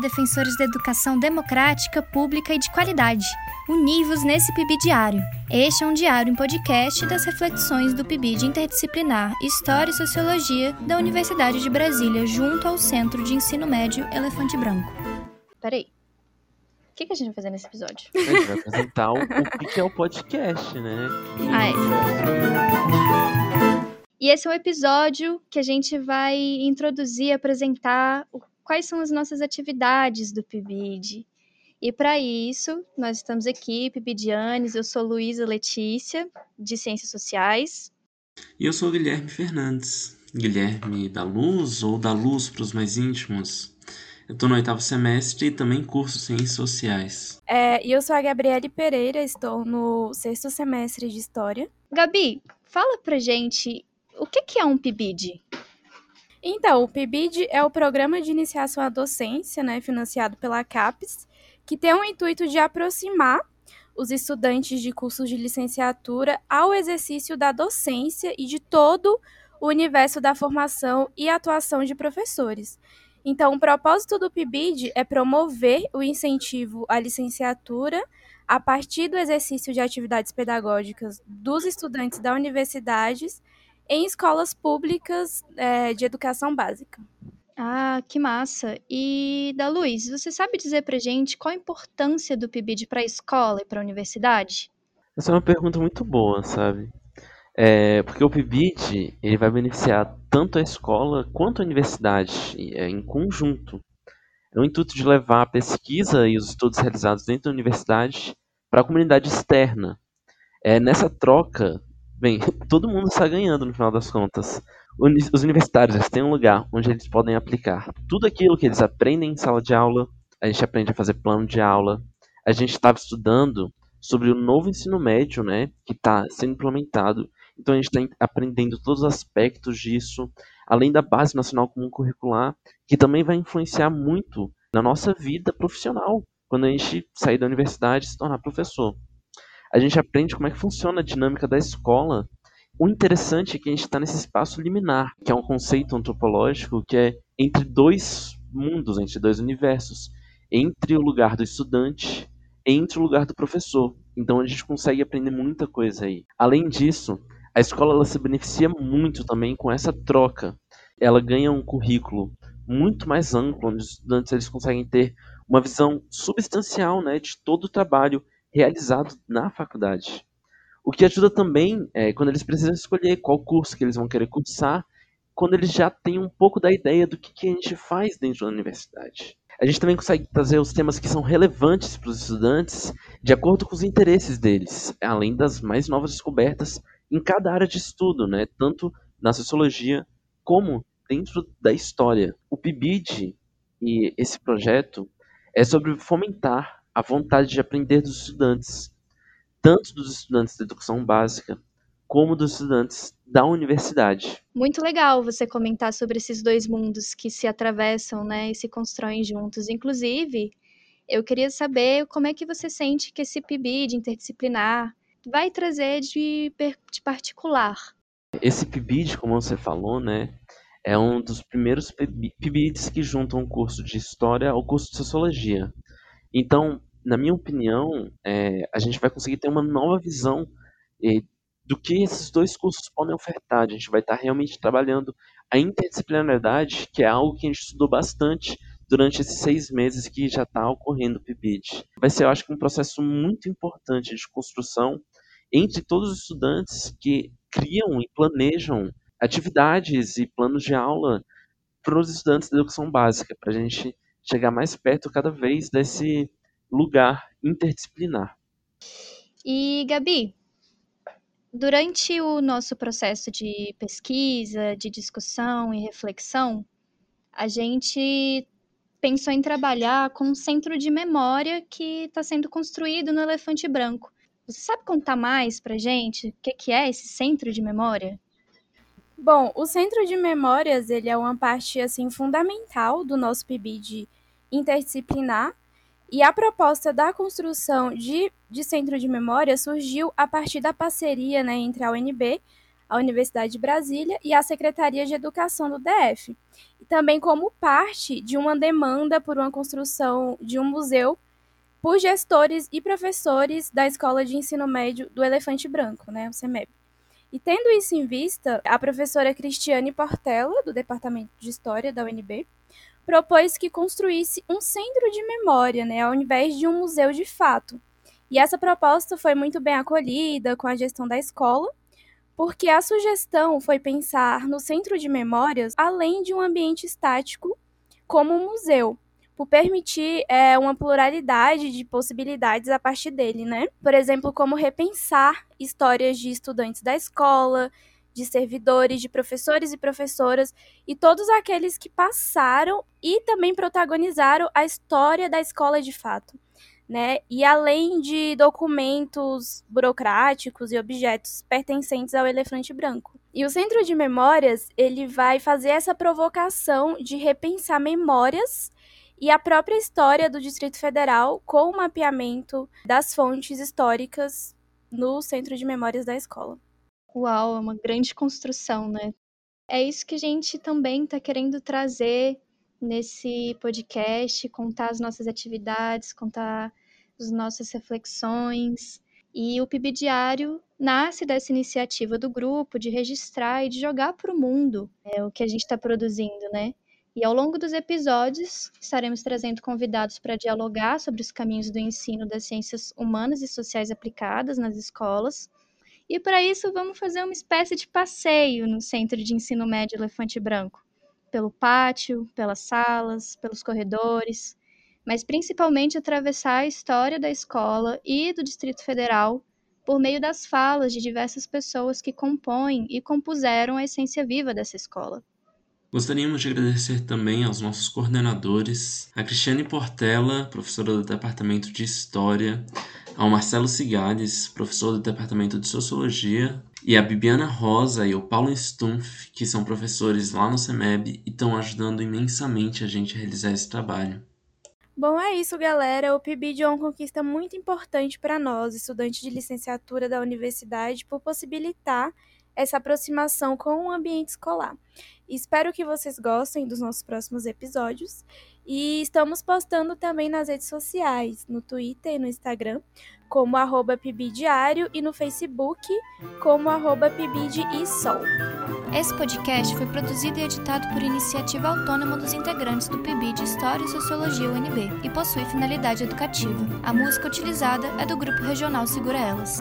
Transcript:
Defensores da educação democrática, pública e de qualidade. Univos nesse PIB diário. Este é um diário em podcast das reflexões do PIB de Interdisciplinar História e Sociologia da Universidade de Brasília, junto ao Centro de Ensino Médio Elefante Branco. Peraí. O que, que a gente vai fazer nesse episódio? A gente vai apresentar o, o que é o podcast, né? Ah, é. E esse é um episódio que a gente vai introduzir, apresentar o- quais são as nossas atividades do PIBID. E para isso, nós estamos aqui, PIBIdianes, eu sou Luísa Letícia, de Ciências Sociais. E eu sou o Guilherme Fernandes. Guilherme da Luz ou da Luz para os mais íntimos. Eu estou no oitavo semestre e também curso Ciências Sociais. É, e eu sou a Gabriele Pereira, estou no sexto semestre de História. Gabi, fala pra gente o que, que é um PIBID? Então, o PIBID é o Programa de Iniciação à Docência, né, financiado pela CAPES, que tem o intuito de aproximar os estudantes de cursos de licenciatura ao exercício da docência e de todo o universo da formação e atuação de professores. Então, o propósito do PIBID é promover o incentivo à licenciatura a partir do exercício de atividades pedagógicas dos estudantes da universidades em escolas públicas é, de educação básica. Ah, que massa! E da Luiz, você sabe dizer pra gente qual a importância do PIBID para a escola e para a universidade? Essa é uma pergunta muito boa, sabe? É, porque o PIBID ele vai beneficiar tanto a escola quanto a universidade é, em conjunto. É o intuito de levar a pesquisa e os estudos realizados dentro da universidade para a comunidade externa. É, nessa troca, bem, todo mundo está ganhando no final das contas. Os universitários têm um lugar onde eles podem aplicar tudo aquilo que eles aprendem em sala de aula. A gente aprende a fazer plano de aula. A gente estava estudando sobre o novo ensino médio, né, que está sendo implementado. Então a gente está aprendendo todos os aspectos disso, além da base nacional comum curricular, que também vai influenciar muito na nossa vida profissional quando a gente sair da universidade e se tornar professor. A gente aprende como é que funciona a dinâmica da escola. O interessante é que a gente está nesse espaço liminar, que é um conceito antropológico que é entre dois mundos, entre dois universos, entre o lugar do estudante entre o lugar do professor. Então a gente consegue aprender muita coisa aí. Além disso, a escola ela se beneficia muito também com essa troca. Ela ganha um currículo muito mais amplo, onde os estudantes eles conseguem ter uma visão substancial né, de todo o trabalho realizado na faculdade. O que ajuda também é quando eles precisam escolher qual curso que eles vão querer cursar, quando eles já têm um pouco da ideia do que, que a gente faz dentro da universidade. A gente também consegue trazer os temas que são relevantes para os estudantes de acordo com os interesses deles, além das mais novas descobertas em cada área de estudo, né? tanto na sociologia como dentro da história. O PIBID e esse projeto é sobre fomentar a vontade de aprender dos estudantes, tanto dos estudantes da educação básica como dos estudantes da universidade. Muito legal você comentar sobre esses dois mundos que se atravessam, né, e se constroem juntos. Inclusive, eu queria saber como é que você sente que esse PIBID interdisciplinar vai trazer de, de particular. Esse PIBID, como você falou, né, é um dos primeiros PIB- PIBIDs que juntam o curso de História ao curso de Sociologia. Então, na minha opinião, é, a gente vai conseguir ter uma nova visão eh, do que esses dois cursos podem ofertar. A gente vai estar realmente trabalhando a interdisciplinaridade, que é algo que a gente estudou bastante durante esses seis meses que já está ocorrendo o PIBID. Vai ser, eu acho, um processo muito importante de construção entre todos os estudantes que criam e planejam atividades e planos de aula para os estudantes da educação básica, para a gente chegar mais perto cada vez desse lugar interdisciplinar. E, Gabi, durante o nosso processo de pesquisa, de discussão e reflexão, a gente pensou em trabalhar com um centro de memória que está sendo construído no Elefante Branco. Você sabe contar mais pra gente o que, que é esse centro de memória? Bom, o Centro de Memórias, ele é uma parte assim fundamental do nosso PIBID interdisciplinar, e a proposta da construção de, de centro de memória surgiu a partir da parceria né, entre a UNB, a Universidade de Brasília e a Secretaria de Educação do DF, e também como parte de uma demanda por uma construção de um museu por gestores e professores da Escola de Ensino Médio do Elefante Branco, né, o CEMEB. E tendo isso em vista, a professora Cristiane Portela, do Departamento de História da UNB, propôs que construísse um centro de memória, né, ao invés de um museu de fato. E essa proposta foi muito bem acolhida com a gestão da escola, porque a sugestão foi pensar no centro de memórias além de um ambiente estático como um museu, por permitir é, uma pluralidade de possibilidades a partir dele, né? Por exemplo, como repensar histórias de estudantes da escola, de servidores, de professores e professoras e todos aqueles que passaram e também protagonizaram a história da escola de fato. Né? E além de documentos burocráticos e objetos pertencentes ao elefante branco. E o Centro de Memórias, ele vai fazer essa provocação de repensar memórias e a própria história do Distrito Federal com o mapeamento das fontes históricas no Centro de Memórias da escola. Uau, é uma grande construção, né? É isso que a gente também está querendo trazer nesse podcast, contar as nossas atividades, contar as nossas reflexões. E o PIB Diário nasce dessa iniciativa do grupo de registrar e de jogar para o mundo é, o que a gente está produzindo, né? E ao longo dos episódios, estaremos trazendo convidados para dialogar sobre os caminhos do ensino das ciências humanas e sociais aplicadas nas escolas. E para isso, vamos fazer uma espécie de passeio no Centro de Ensino Médio Elefante Branco pelo pátio, pelas salas, pelos corredores, mas principalmente atravessar a história da escola e do Distrito Federal por meio das falas de diversas pessoas que compõem e compuseram a essência viva dessa escola. Gostaríamos de agradecer também aos nossos coordenadores, a Cristiane Portela, professora do Departamento de História, ao Marcelo Cigales, professor do Departamento de Sociologia, e a Bibiana Rosa e o Paulo Stumpf, que são professores lá no CEMEB e estão ajudando imensamente a gente a realizar esse trabalho. Bom, é isso, galera. O PIBID é uma conquista muito importante para nós, estudantes de licenciatura da universidade, por possibilitar essa aproximação com o ambiente escolar. Espero que vocês gostem dos nossos próximos episódios. E estamos postando também nas redes sociais, no Twitter e no Instagram, como arroba Pibidiário e no Facebook como arroba Pibidiisol. Esse podcast foi produzido e editado por iniciativa autônoma dos integrantes do PIB de História e Sociologia UNB e possui finalidade educativa. A música utilizada é do Grupo Regional Segura Elas.